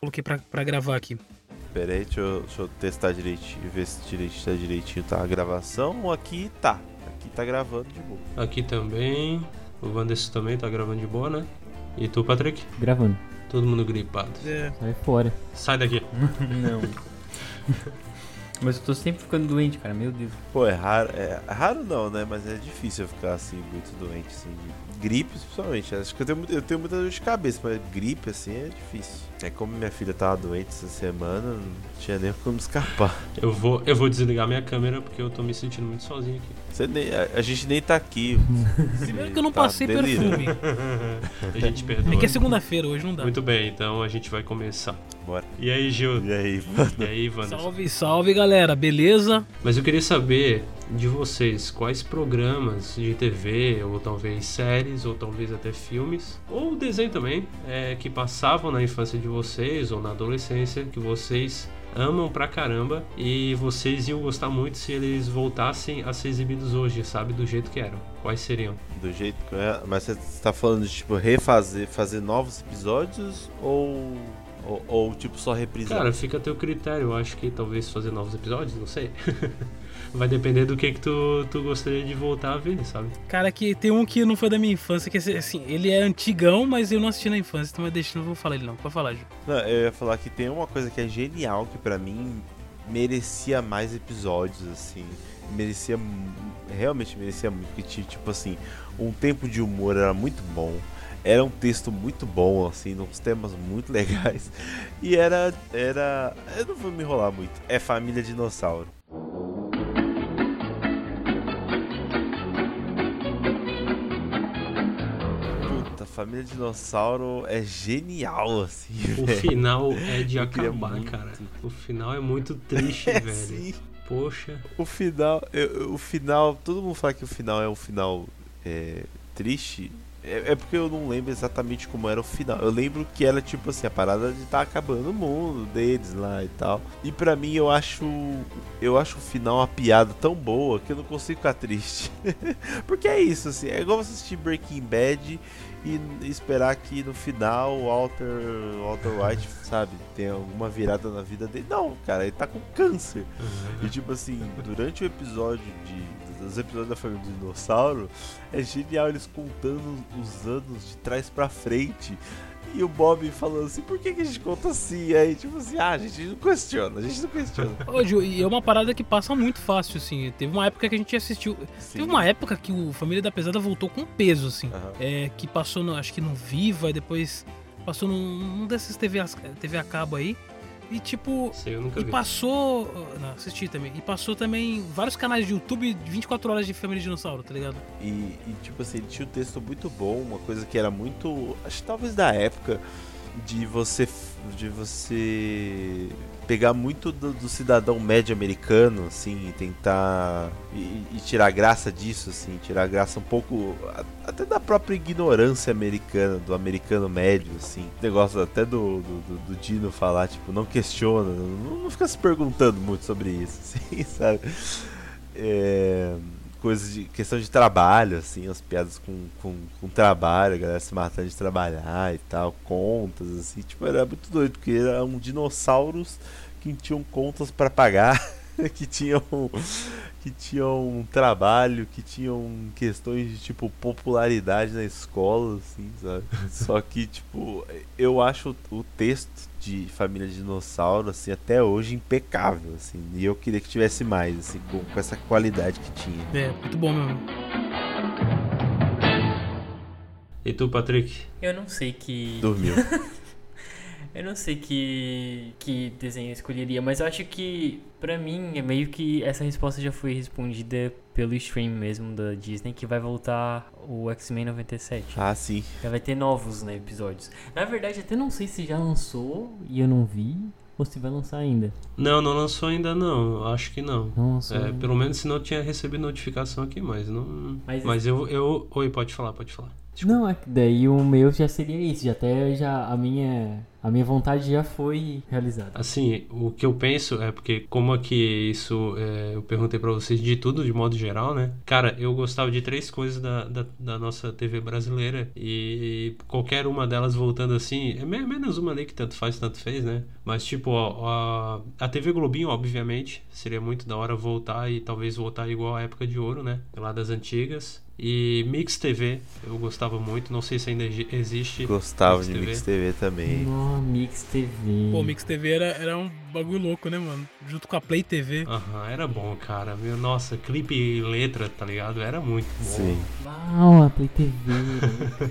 coloquei pra, pra gravar aqui. Pera aí, deixa eu, deixa eu testar direitinho, ver se direitinho, tá direitinho tá a gravação. Aqui tá. Aqui tá gravando de boa. Aqui também. O Vanderson também tá gravando de boa, né? E tu, Patrick? Gravando. Todo mundo gripado. É, Sai fora. Sai daqui. Não. Mas eu tô sempre ficando doente, cara. Meu Deus. Pô, é raro. É raro não, né? Mas é difícil eu ficar assim, muito doente, assim. Gripe, principalmente. Acho que eu tenho, eu tenho muita dor de cabeça, mas gripe, assim, é difícil. É como minha filha tava doente essa semana, não tinha nem como escapar. Eu vou, eu vou desligar minha câmera porque eu tô me sentindo muito sozinho aqui. Você nem- a, a gente nem tá aqui. primeiro que eu não Tá passei delirando. perfume. A gente perdoa. É que é segunda-feira, hoje não dá. Muito bem, então a gente vai começar. Bora. E aí, Gil? E aí, mano? E aí, Vanderson? Salve, salve, galera. Beleza? Mas eu queria saber de vocês quais programas de TV, ou talvez séries, ou talvez até filmes, ou desenho também, é, que passavam na infância de vocês ou na adolescência, que vocês amam pra caramba e vocês iam gostar muito se eles voltassem a ser exibidos hoje, sabe? Do jeito que eram. Quais seriam? Do jeito que é. Mas você tá falando de, tipo, refazer, fazer novos episódios ou. Ou, ou, tipo, só reprisar? Cara, fica a teu critério. Eu acho que talvez fazer novos episódios, não sei. Vai depender do que, que tu, tu gostaria de voltar a ver, sabe? Cara, que tem um que não foi da minha infância, que assim, ele é antigão, mas eu não assisti na infância, então mas deixa, não vou falar ele não. Pode falar, Ju. Não, eu ia falar que tem uma coisa que é genial, que pra mim merecia mais episódios, assim. Merecia. Realmente merecia muito. Que tinha, tipo assim, um tempo de humor era muito bom. Era um texto muito bom, assim, uns temas muito legais. E era. Era. Eu não vou me enrolar muito. É Família Dinossauro. Família Dinossauro é genial, assim. O velho. final é de Eu acabar, cara. O final é muito triste, É, velho. sim. Poxa. O final, o final, todo mundo fala que o final é um final é, triste. É, é porque eu não lembro exatamente como era o final. Eu lembro que era tipo assim, a parada de estar acabando o mundo deles lá e tal. E pra mim eu acho eu acho o final uma piada tão boa que eu não consigo ficar triste. porque é isso assim, é igual você assistir Breaking Bad e esperar que no final o Walter, o Walter White, sabe, tenha alguma virada na vida dele. Não, cara, ele tá com câncer. E tipo assim, durante o episódio de. Os episódios da família do dinossauro, é genial eles contando os anos de trás pra frente. E o Bob falando assim, por que, que a gente conta assim? E aí, tipo assim, ah, a gente não questiona, a gente não questiona. Ô, Ju, e é uma parada que passa muito fácil, assim. Teve uma época que a gente assistiu. Sim. Teve uma época que o Família da Pesada voltou com peso, assim. Aham. É, que passou, no, acho que no Viva, e depois passou num, num desses TV, a- TV a cabo aí. E tipo. Sei, eu nunca E vi. passou. Não, assisti também. E passou também vários canais de YouTube de 24 horas de Família Dinossauro, tá ligado? E, e, tipo assim, ele tinha um texto muito bom, uma coisa que era muito. Acho que talvez da época de você. de você pegar muito do, do cidadão médio americano, assim, e tentar. E, e tirar graça disso, assim, tirar graça um pouco. até da própria ignorância americana, do americano médio, assim. Negócio até do, do, do- do Dino falar, tipo, não questiona, não, não fica se perguntando muito sobre isso, assim, sabe? É coisas de questão de trabalho, assim, as piadas com, com, com trabalho, a galera se matando de trabalhar e tal, contas, assim, tipo, era muito doido, porque eram dinossauros que tinham contas para pagar, que tinham que tinham um trabalho, que tinham questões de tipo popularidade na escola, assim, sabe? Só que, tipo, eu acho o texto de Família Dinossauro, assim, até hoje impecável, assim, e eu queria que tivesse mais, assim, com, com essa qualidade que tinha. É, muito bom mesmo. E tu, Patrick? Eu não sei que. Dormiu. Eu não sei que, que desenho eu escolheria, mas eu acho que, pra mim, é meio que essa resposta já foi respondida pelo stream mesmo da Disney, que vai voltar o X-Men 97. Ah, sim. Já vai ter novos né, episódios. Na verdade, até não sei se já lançou e eu não vi, ou se vai lançar ainda. Não, não lançou ainda não. Acho que não. Não lançou. É, pelo menos se não tinha recebido notificação aqui, mas não. Mas- Mas, eu, eu. Oi, pode falar, pode falar. Não, é que daí o meu já seria isso. Já até já a minha a minha vontade já foi realizada. Assim, o que eu penso é porque, como aqui isso é, eu perguntei para vocês de tudo, de modo geral, né? Cara, eu gostava de três coisas da, da, da nossa TV brasileira e qualquer uma delas voltando assim, é menos uma ali que tanto faz, tanto fez, né? Mas, tipo, a, a TV Globinho, obviamente, seria muito da hora voltar e talvez voltar igual à época de ouro, né? Lá das antigas. E Mix TV, eu gostava muito, não sei se ainda existe. Gostava Mix de TV. Mix TV também. Oh, Mix TV. Pô, Mix TV era, era um bagulho louco, né, mano? Junto com a Play TV. Aham, era bom, cara. Meu, nossa, clipe e letra, tá ligado? Era muito bom. Sim. Uau, a Play TV.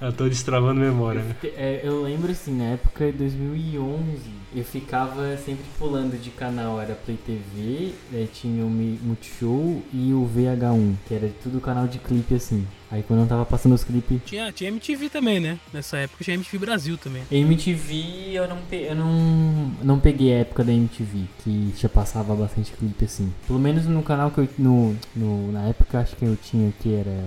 eu tô destravando memória, né? É, eu lembro assim, na época de 2011 eu ficava sempre pulando de canal, era Play TV, eh, tinha o Multishow e o VH1, que era tudo canal de clipe assim. Aí quando eu tava passando os clipes. Tinha, tinha MTV também, né? Nessa época tinha MTV Brasil também. MTV eu não, pe... eu não, não peguei a época da MTV, que já passava bastante clipe assim. Pelo menos no canal que eu. No, no, na época acho que eu tinha que era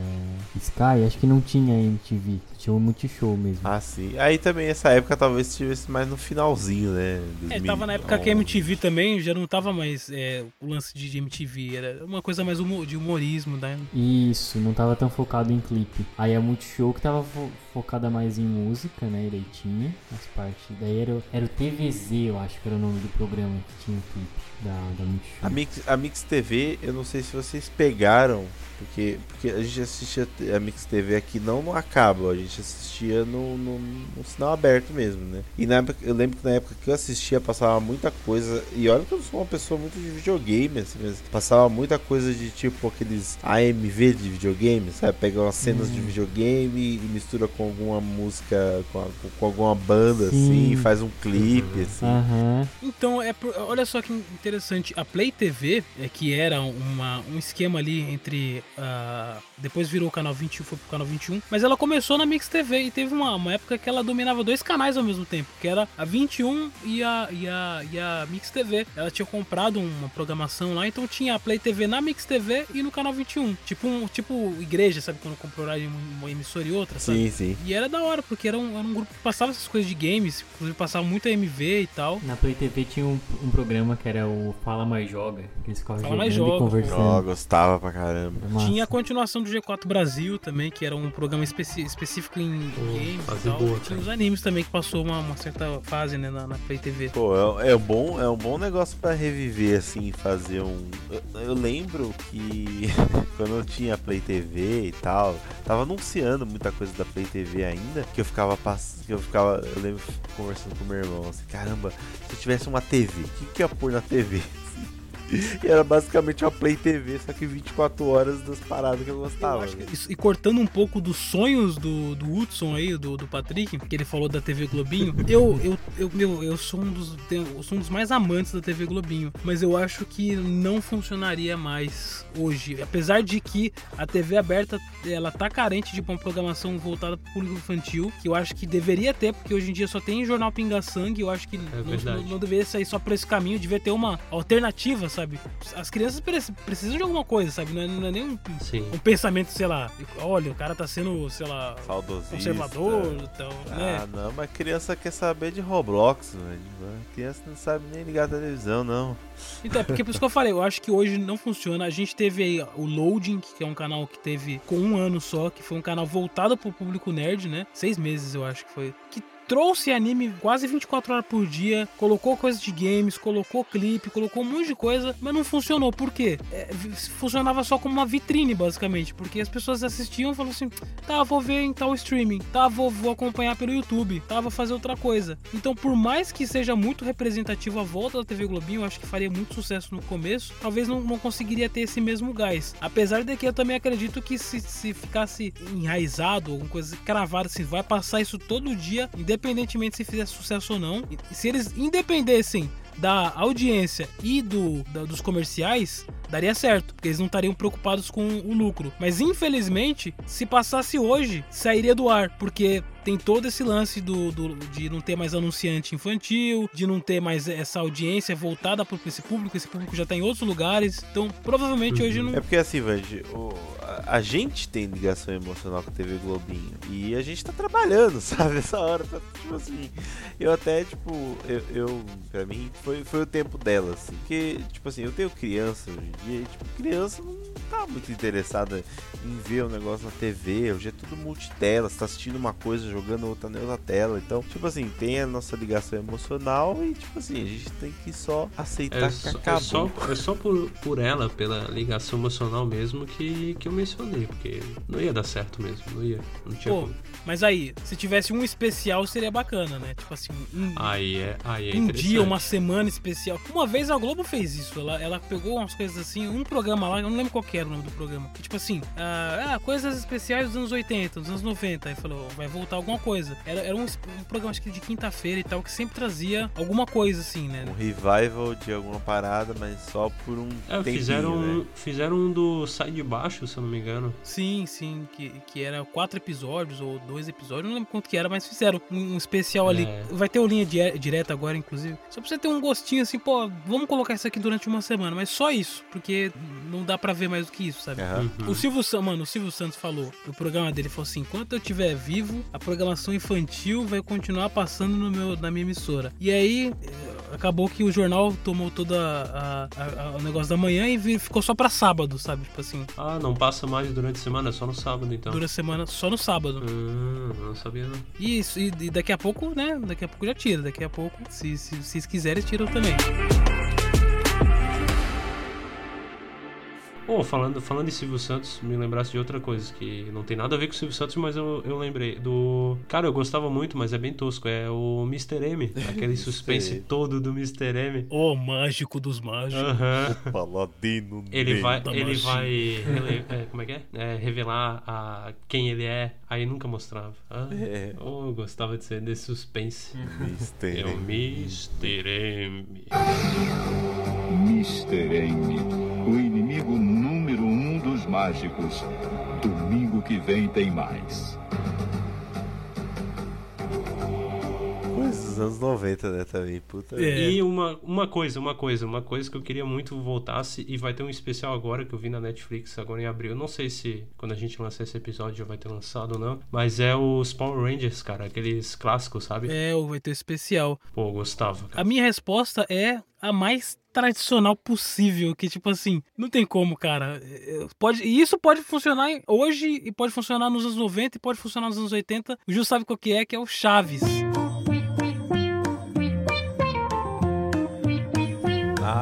Sky, acho que não tinha MTV. Tinha um multishow mesmo. Ah, sim. Aí também essa época talvez estivesse mais no finalzinho, né? 2011. É, tava na época que a MTV também já não tava mais é, o lance de MTV, era uma coisa mais humor, de humorismo, né? Isso, não tava tão focado em clipe. Aí a Multishow que tava focada mais em música, né? E tinha as partes. Daí era, era o TVZ, eu acho que era o nome do programa que tinha o clipe da, da Multishow. A Mix, a Mix TV, eu não sei se vocês pegaram porque, porque a gente assistia a Mix TV aqui não no acaba, a gente assistia no, no, no, sinal aberto mesmo, né? E na época, eu lembro que na época que eu assistia passava muita coisa. E olha que eu sou uma pessoa muito de videogame, assim mesmo. Passava muita coisa de tipo aqueles AMV de videogame, sabe? Pega umas cenas uhum. de videogame e mistura com alguma música, com, a, com alguma banda, Sim. assim, faz um clipe, uhum. assim. Uhum. Então, é olha só que interessante. A Play TV, é, que era uma, um esquema ali entre Uh, depois virou o canal 21, foi pro canal 21. Mas ela começou na Mix TV e teve uma, uma época que ela dominava dois canais ao mesmo tempo, que era a 21 e a, e a, e a Mix TV. Ela tinha comprado uma programação lá, então tinha a Play TV na Mix TV e no canal 21. Tipo, um, tipo igreja, sabe? Quando comprou uma emissora e outra, sabe? Sim, sim. E era da hora, porque era um, era um grupo que passava essas coisas de games, inclusive passava muito MV e tal. Na Play TV tinha um, um programa que era o Fala Mais Joga, que eles ficavam Fala Mais Joga. conversando. Oh, gostava pra caramba. Tinha a continuação do G4 Brasil também, que era um programa especi específico em oh, games e tal. Boa, Tinha os animes também que passou uma, uma certa fase né, na, na Play TV. Pô, é, é, bom, é um bom negócio para reviver, assim, fazer um. Eu, eu lembro que quando eu tinha Play TV e tal, tava anunciando muita coisa da Play TV ainda, que eu ficava passando. Que eu ficava. Eu lembro conversando com meu irmão assim, caramba, se eu tivesse uma TV, o que, que eu ia pôr na TV? E era basicamente uma Play TV, só que 24 horas das paradas que eu gostava. Eu e cortando um pouco dos sonhos do, do Hudson aí, do, do Patrick, que ele falou da TV Globinho, eu, eu, eu, meu, eu sou um dos. Eu sou um dos mais amantes da TV Globinho. Mas eu acho que não funcionaria mais hoje. Apesar de que a TV aberta ela tá carente de uma programação voltada para o público infantil, que eu acho que deveria ter, porque hoje em dia só tem jornal Pinga Sangue, eu acho que é não, não, não, deveria sair só por esse caminho, devia ter uma alternativa, sabe? As crianças precisam de alguma coisa, sabe? Não é, não é nem um, um, pensamento, sei lá, olha, o cara tá sendo, sei lá, conservador, então, ah, né? Ah, não, mas criança quer saber de Roblox, velho. Criança não sabe nem ligar a televisão, não. Então, é porque por isso que eu falei, eu acho que hoje não funciona. A gente teve aí o Loading, que é um canal que teve com um ano só, que foi um canal voltado pro público nerd, né? Seis meses, eu acho que foi. Que trouxe anime quase 24 horas por dia, colocou coisa de games, colocou clipe, colocou um monte de coisa, mas não funcionou. Por quê? É, funcionava só como uma vitrine, basicamente, porque as pessoas assistiam e falavam assim: tá, vou ver em tal streaming, tá, vou, vou acompanhar pelo YouTube, tá, vou fazer outra coisa. Então, por mais que seja muito representativo a volta da TV Globinho, eu acho que faria muito sucesso no começo, talvez não, não conseguiria ter esse mesmo gás. Apesar de que eu também acredito que se, se ficasse enraizado, alguma coisa cravada, assim, vai passar isso todo dia, independente independentemente se fizer sucesso ou não, se eles independessem da audiência e do, da, dos comerciais, daria certo, porque eles não estariam preocupados com o lucro. Mas infelizmente, se passasse hoje, sairia do ar, porque tem todo esse lance do, do, de não ter mais anunciante infantil, de não ter mais essa audiência voltada para esse público, esse público já está em outros lugares. Então, provavelmente hoje não. É porque assim, velho, a gente tem ligação emocional com a TV Globinho. E a gente tá trabalhando, sabe? Essa hora, tá, tipo assim. Eu até, tipo, eu, eu pra mim, foi, foi o tempo dela, assim. Porque, tipo assim, eu tenho criança hoje em dia, e, tipo, criança não tá muito interessada em ver o um negócio na TV. Hoje é tudo multitela, você tá assistindo uma coisa, jogando outra na outra tela. Então, tipo assim, tem a nossa ligação emocional e, tipo assim, a gente tem que só aceitar é que só, acabou. É só, é só por, por ela, pela ligação emocional mesmo, que, que eu mencionei, porque não ia dar certo mesmo, não ia. Não tinha Pô, como. mas aí, se tivesse um especial seria bacana, né? Tipo assim, um, Aí é, aí é um dia, uma semana especial. Uma vez a Globo fez isso. Ela, ela pegou umas coisas assim, um programa lá, eu não lembro qual que era o nome do programa. Que, tipo assim, ah, ah, coisas especiais dos anos 80, dos anos 90. Aí falou, vai voltar alguma coisa. Era, era um, um programa, acho que de quinta-feira e tal, que sempre trazia alguma coisa assim, né? Um revival de alguma parada, mas só por um É, tempinho, fizeram, um, né? fizeram um do Sai de Baixo, se eu não me engano. Sim, sim, que, que era quatro episódios ou dois episódios, não lembro quanto que era, mas fizeram um, um especial ali. É. Vai ter o linha di- direta agora, inclusive. Só pra você ter um gostinho assim, pô, vamos colocar isso aqui durante uma semana, mas só isso, porque não dá pra ver mais do que isso, sabe? Uhum. O Silvio Santos, mano, o Silvio Santos falou no programa dele, falou assim: enquanto eu estiver vivo, a programação infantil vai continuar passando no meu, na minha emissora. E aí, eh, acabou que o jornal tomou a- o negócio da manhã e ficou só pra sábado, sabe? Tipo assim, Ah, não passa mais durante a semana, é só no sábado então. dura a semana só no sábado. Hum, não sabia não. E, isso, e, e daqui a pouco, né? Daqui a pouco já tira. Daqui a pouco, se, se, se vocês quiserem, tiram também. Pô, falando, falando em Silvio Santos, me lembrasse de outra coisa que não tem nada a ver com o Silvio Santos, mas eu, eu lembrei do. Cara, eu gostava muito, mas é bem tosco. É o Mr. M, aquele suspense todo do Mr. M. Ô, mágico dos mágicos. Aham. Paladino Ele vai, da ele magia. vai rele- é, como é que é? É, revelar a, quem ele é, aí nunca mostrava. Ah, É. oh, eu gostava de ser desse suspense. Mr. É o M. Mr. M. Mr. M, o inimigo mágicos. Domingo que vem tem mais. Coisa dos anos 90, né, também. Puta. É. E uma, uma coisa, uma coisa, uma coisa que eu queria muito voltasse e vai ter um especial agora que eu vi na Netflix agora em abril. Não sei se quando a gente lançar esse episódio já vai ter lançado ou não, mas é os Power Rangers, cara, aqueles clássicos, sabe? É, vai ter especial. Pô, gostava. cara. A minha resposta é a mais tradicional possível, que tipo assim, não tem como, cara. É, Pode, e isso pode funcionar hoje e pode funcionar nos anos 90 e pode funcionar nos anos 80. O Gil sabe qual que é, que é o Chaves.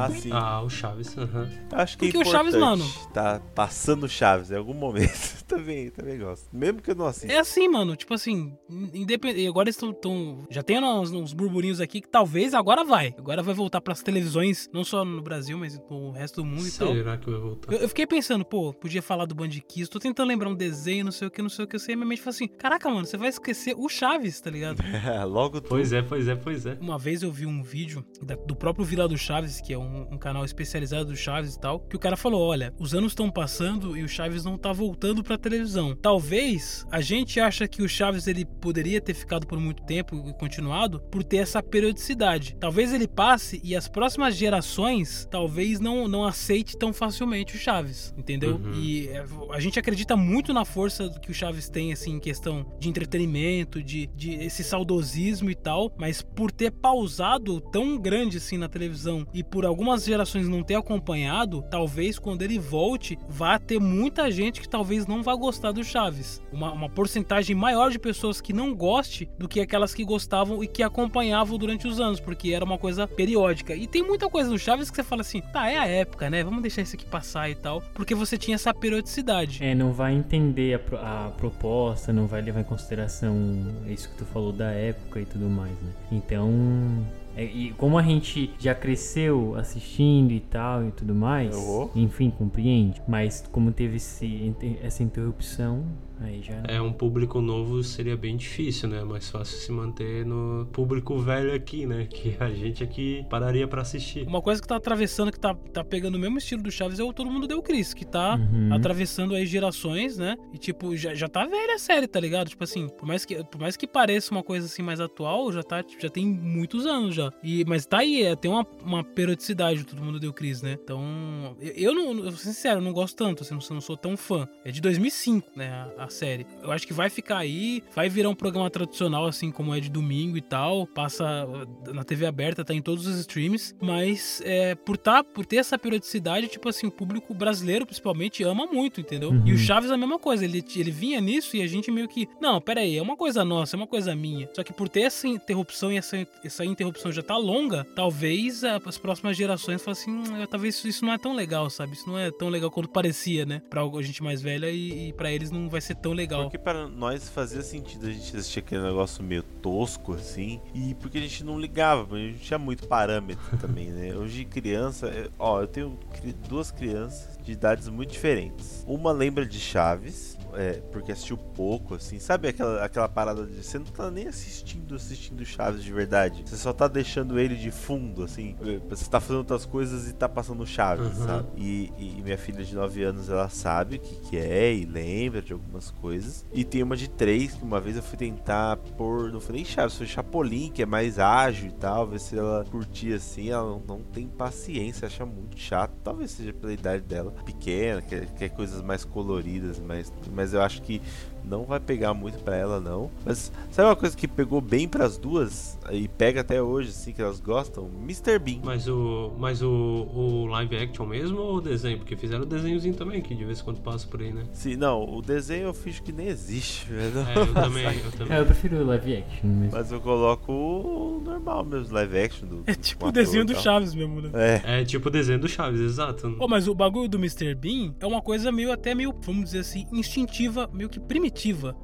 Ah, sim. Ah, o Chaves, aham. Acho que é Porque o Chaves, importante mano- Tá passando Chaves em algum momento. também, também gosto. Mesmo que eu não assista. É assim, mano, tipo assim, independente. Agora eles estão. Já tem uns, uns burburinhos aqui que talvez agora vai. Agora vai voltar pras televisões, não só no Brasil, mas no resto do mundo e tal. Será que vai voltar? Eu, eu fiquei pensando, pô, podia falar do Band Kiss, tô tentando lembrar um desenho, não sei o que, não sei o que, eu sei, minha mente falou assim, caraca, mano, você vai esquecer o Chaves, tá ligado? Logo tu. Pois é, pois é, pois é. Uma vez eu vi um vídeo da- do próprio Vila do Chaves, que é um, um canal especializado do Chaves e tal, que o cara falou, olha, os anos estão passando e o Chaves não tá voltando pra televisão. Talvez a gente acha que o Chaves ele poderia ter ficado por muito tempo e continuado por ter essa periodicidade. Talvez ele passe e as próximas gerações talvez não, não aceite tão facilmente o Chaves, entendeu? Uhum. E é, a gente acredita muito na força que o Chaves tem, assim, em questão de entretenimento, de, de esse saudosismo e tal, mas por ter pausado tão grande assim na televisão e por algumas gerações não ter acompanhado, talvez quando ele volte, vá ter muita gente que talvez não vá gostar do Chaves. Uma, uma porcentagem maior de pessoas que não goste do que aquelas que gostavam e que acompanhavam durante os anos, porque era uma coisa periódica. E tem muita coisa no Chaves que você fala assim, tá, é a época, né? Vamos deixar isso aqui passar e tal, porque você tinha essa periodicidade. É, não vai entender a, a proposta, não vai levar em consideração isso que tu falou da época e tudo mais, né? Então, e como a gente já cresceu assistindo e tal e tudo mais, Eu- enfim, compreende. Mas como teve esse, essa interrupção, aí já. É um público novo seria bem difícil, né? Mais fácil se manter no público velho aqui, né? Que a gente aqui pararia pra assistir. Uma coisa que tá atravessando, que tá, tá pegando o mesmo estilo do Chaves é o Todo Mundo Deu Cris, que tá Uhum. atravessando aí gerações, né? E tipo, já, já tá velha a série, tá ligado? Tipo assim, por mais, que, por mais que pareça uma coisa assim mais atual, já tá, já tem muitos anos já. Ó. E, mas tá aí, é, tem uma, uma periodicidade, todo mundo deu Chris, né? Então, eu, eu não, eu sincero, eu não gosto tanto, assim, não, não sou tão fã. É de 2005, né, a, a, série. Eu acho que vai ficar aí, vai virar um programa tradicional, assim, como é de domingo e tal. Passa na TV aberta, tá em todos os streams. Mas, é, por, tá, por ter essa periodicidade, tipo assim, o público brasileiro, principalmente, ama muito, entendeu? Uhum. E o Chaves é a mesma coisa, ele, ele vinha nisso e a gente meio que, não, pera aí, é uma coisa nossa, é uma coisa minha. Só que por ter essa interrupção e essa, essa interrupção já tá longa, talvez as próximas gerações falem assim, hum, talvez isso não é tão legal, sabe? Isso não é tão legal quanto parecia, né? Pra gente mais velha e, e para eles não vai ser tão legal. Porque para nós fazia sentido a gente assistir aquele negócio meio tosco, assim, e porque a gente não ligava, a gente tinha muito parâmetro também, né? Hoje criança, é, ó, eu tenho duas crianças de idades muito diferentes. Uma lembra de Chaves, é, porque assistiu pouco, assim. Sabe aquela, aquela parada de você não tá nem assistindo, assistindo Chaves de verdade. Você só tá deixando ele de fundo, assim. Você tá fazendo outras coisas e tá passando Chaves, uhum. sabe? E, e, minha filha de 9 anos, ela sabe o que, que é e lembra de algumas coisas. E tem uma de 3 que uma vez eu fui tentar pôr, não foi nem Chaves, foi Chapolin, que é mais ágil e tal. Ver se ela curtia assim. Ela não, não tem paciência, acha muito chato. Talvez seja pela idade dela pequena, quer, quer coisas mais coloridas, mais, mais mas eu acho que não vai pegar muito para ela não. Mas sabe uma coisa que pegou bem para as duas e pega até hoje assim que elas gostam? Mr Bean. Mas o mas o, o live action mesmo ou o desenho? Porque fizeram o desenhozinho também que de vez em quando passa por aí, né? Sim, não, o desenho eu fiz que nem existe, velho. É, eu também, eu também. É, eu prefiro o live action mesmo. Mas eu coloco o normal mesmo, live action do É tipo o desenho do Chaves mesmo, né? É. É tipo o desenho do Chaves, exato. Pô, mas o bagulho do Mr Bean é uma coisa meio até meio, vamos dizer assim, instintiva, meio que primitiva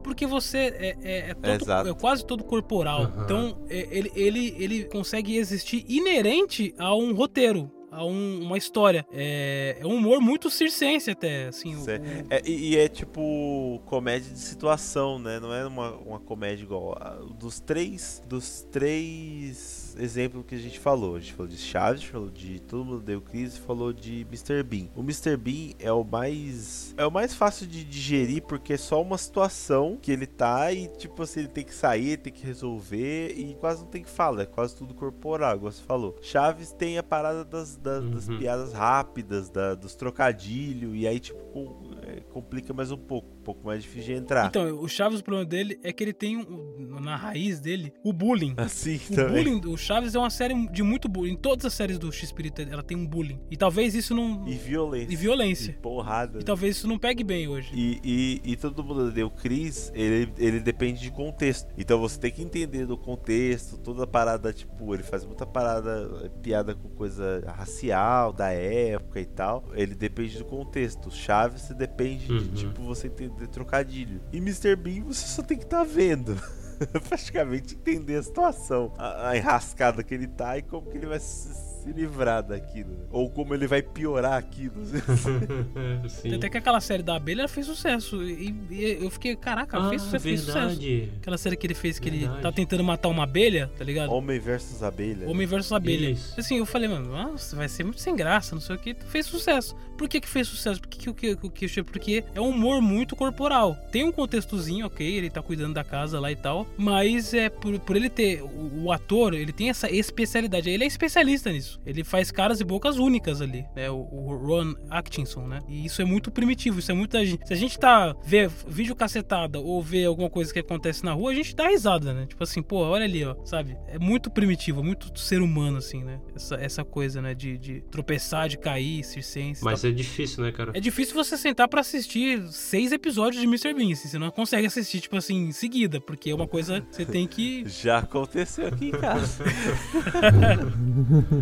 porque você é, é, é, todo, é quase todo corporal. Uhum. Então, é, ele, ele, ele consegue existir inerente a um roteiro a um, uma história. É, é, um humor muito circense até, assim. O, é, e, é tipo comédia de situação, né? Não é uma, uma comédia igual. Dos três, dos três exemplo que a gente falou. A gente falou de Chaves, falou de Todo Mundo Deu Crise, falou de Mr. Bean. O Mr. Bean é o mais é o mais fácil de digerir porque é só uma situação que ele tá e tipo assim, ele tem que sair, tem que resolver e quase não tem que falar, é quase tudo corporal, igual você falou. Chaves tem a parada das, das, uhum. das piadas rápidas, da, dos trocadilhos e aí tipo é, complica mais um pouco, um pouco mais difícil de entrar. Então, o Chaves, o problema dele é que ele tem um, na raiz dele o bullying. Assim, o também. bullying, o Chaves é uma série de muito bullying. Em todas as séries do X-Espírito ela tem um bullying. E talvez isso não. E violência. E violência. E porrada. E talvez isso não pegue bem hoje. E, e, e todo mundo deu Cris, ele, ele depende de contexto. Então você tem que entender do contexto, toda a parada, tipo, ele faz muita parada, piada com coisa racial, da época e tal. Ele depende do contexto. Chaves depende uhum. de, tipo, você entender trocadilho. E Mr. Bean você só tem que estar tá vendo. praticamente entender a situação, a, a, enrascada que ele tá e como que ele vai se se livrar daquilo. Né? Ou como ele vai piorar aquilo. Sim. Até que aquela série da abelha fez sucesso. E, e eu fiquei, caraca, ah, fez, sucesso, fez sucesso. Aquela série que ele fez que verdade. ele tá tentando matar uma abelha, tá ligado? Homem versus abelha. Homem versus abelha. Isso. Assim, eu falei, mano, nossa, vai ser muito sem graça, não sei o que. Fez sucesso. Por que que fez sucesso? Por que que, que, que, porque é um humor muito corporal. Tem um contextozinho, ok, ele tá cuidando da casa lá e tal, mas é por, por ele ter, o, o ator, ele tem essa especialidade, ele é especialista nisso isso. Ele faz caras e bocas únicas ali, né? O, o Ron Atkinson, né? E isso é muito primitivo, isso é muito da gente. Se a gente tá vê vídeo cacetada ou vê alguma coisa que acontece na rua, a gente dá risada, né? Tipo assim, pô, olha ali, ó, sabe? É muito primitivo, muito ser humano, assim, né? Essa, essa coisa, né? De, de tropeçar, de cair, circense. Mas é difícil, né, cara? É difícil você sentar para assistir seis episódios de Mr. Bean, assim, você não consegue assistir, tipo assim, em seguida, porque é uma coisa que você tem que. Já aconteceu aqui em casa.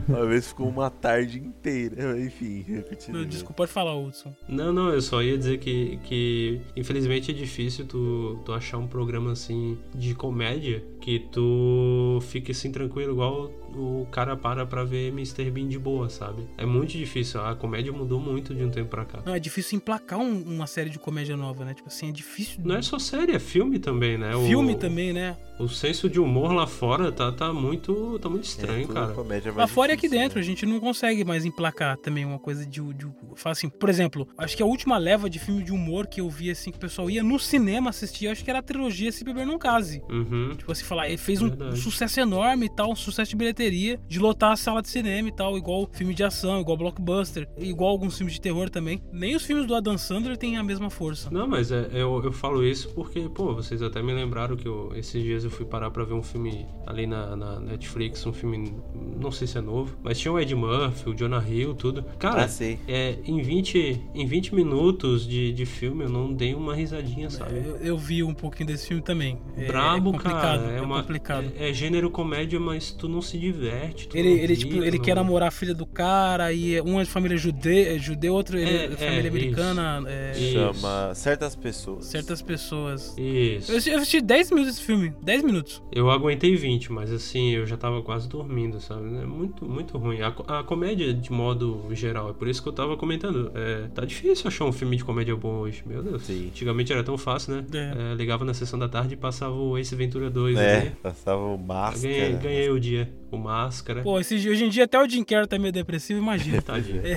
Uma vez ficou uma tarde inteira. Enfim, não, Desculpa, pode falar, Hudson. Não, não, eu só ia dizer que, que infelizmente é difícil tu, tu achar um programa assim de comédia que tu fique assim tranquilo, igual o cara para pra ver Mr. Bean de boa, sabe? É muito difícil. A comédia mudou muito de um tempo pra cá. Não, é difícil emplacar um, uma série de comédia nova, né? Tipo assim, é difícil. Não é só série, é filme também, né? Filme o... também, né? O senso de humor lá fora tá, tá muito tá muito É estranho, tudo cara. comédia mais Lá fora e aqui difícil, dentro, a né? gente não consegue mais emplacar também uma coisa de. de fala assim, por exemplo, acho que a última leva de filme de humor que eu vi, assim, que o pessoal ia no cinema assistir, acho que era a trilogia Se Beber Não Case. Uhum. Tipo assim, falar, ele fez um, um sucesso enorme e tal, um sucesso de bilheteria, de lotar a sala de cinema e tal, igual filme de ação, igual blockbuster, igual alguns filmes de terror também. Nem os filmes do Adam Sandler têm a mesma força. Não, mas é, eu, eu falo isso porque, pô, vocês até me lembraram que eu, esses dias eu fui parar pra ver um filme ali na, na Netflix, um filme, não sei se é novo, mas tinha o Ed Murphy, o Jonah Hill, tudo. Cara, Ah, é, em, 20, em 20 minutos de, de filme eu não dei uma risadinha, sabe? Eu, eu vi um pouquinho desse filme também. É- Brabo, é complicado, cara. É, é uma, complicado. É, é gênero comédia, mas tu não se diverte. Ele, ele, tipo, ele quer namorar a filha do cara, e um é de família jude, judeu, outro ele é, É, de família é, americana. é, Isso. Chama certas pessoas. certas pessoas. Isso. Eu assisti, eu assisti 10 minutos desse filme. 10 minutos. Eu aguentei 20, mas assim, eu já tava quase dormindo, sabe? É muito, muito ruim. A, a comédia, de modo geral, é por isso que eu tava comentando. É, tá difícil achar um filme de comédia bom hoje, meu Deus. Sim. Antigamente era tão fácil, né? É. É, ligava na sessão da tarde e passava o Ace Ventura 2 É, ali. passava o máscara. Ganhei, ganhei o dia. O Máscara. Pô, esse, hoje em dia até o Jim Carrey tá meio depressivo, imagina. Tadinho. É.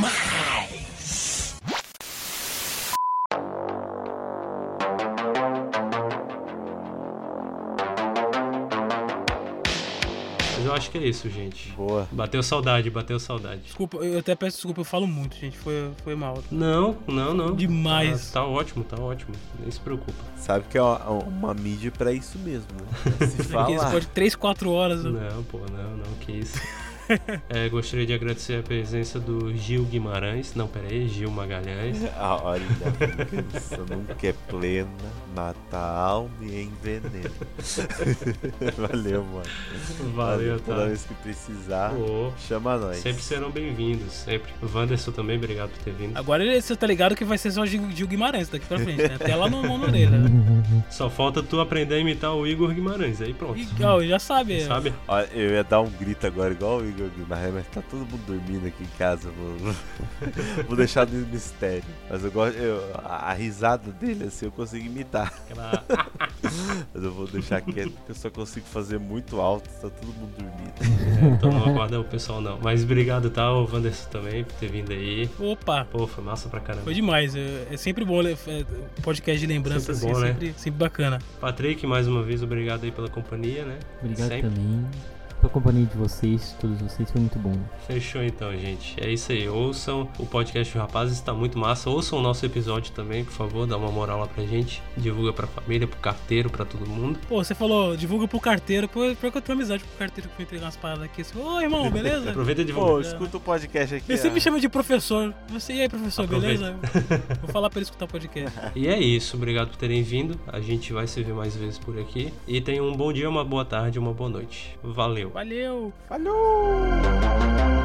Mas eu acho que é isso, gente. Boa. Bateu saudade, bateu saudade. Desculpa, eu até peço desculpa, eu falo muito, gente. Foi, foi mal. Não, não, não. Demais. Tá, tá ótimo, tá ótimo. Nem se preocupa. Sabe que é uma, uma mídia pra isso mesmo, né? Se falar. pode 3, 4 horas. né? Não, pô, não, não, que isso. É, gostaria de agradecer a presença do Gil Guimarães. Não, peraí, Gil Magalhães. A hora da isso nunca é plena, mata a alma e envenena. Valeu, mano. Valeu, Toda tá? vez que precisar, Pô, chama nós. sempre serão bem-vindos, sempre. O Wanderson também, obrigado por ter vindo. Agora você tá ligado que vai ser só Gil, Gil Guimarães daqui pra frente, né? Até lá no mão. Só falta tu aprender a imitar o Igor Guimarães, aí pronto. Ó, já sabe. é. Sabe? Olha, eu ia dar um grito agora, igual o Igor Guimarães, mas tá todo mundo dormindo aqui em casa. Vou, vou deixar no mistério. Mas eu gosto. eu- a, a risada dele, assim, eu consigo imitar. Mas eu vou deixar quieto porque eu só consigo fazer muito alto, tá todo mundo dormindo. então não acorda o pessoal não. Mas obrigado, tá, o Wanderson também, por ter vindo aí. Opa. Pô, foi massa pra caramba. Foi demais. É, é sempre bom é, podcast de lembrança, Sempre assim, bom, é né? sempre, sempre bacana. Patrick, mais uma vez, obrigado aí pela companhia, né? Obrigado Sempre. também. Pela companhia de vocês, todos vocês, foi muito bom. Fechou então, gente. É isso aí. Ouçam o podcast do Rapazes, tá muito massa. Ouçam o nosso episódio também, por favor, dá uma moral lá pra gente. Divulga pra família, pro carteiro, pra todo mundo. Pô, você falou, divulga pro carteiro. Pô, pior que eu tenho amizade com o carteiro que foi entregar umas paradas aqui. Assim, Ô, irmão, beleza? Aproveita e divulga. Pô, escuta o podcast aqui. Ele sempre me chama de professor. Você, e aí, professor, Aproveita. beleza? Vou falar pra ele escutar o podcast. E é isso, obrigado por terem vindo. A gente vai se ver mais vezes por aqui. E tenham um bom dia, uma boa tarde, uma boa noite. Valeu. Valeu! Falou!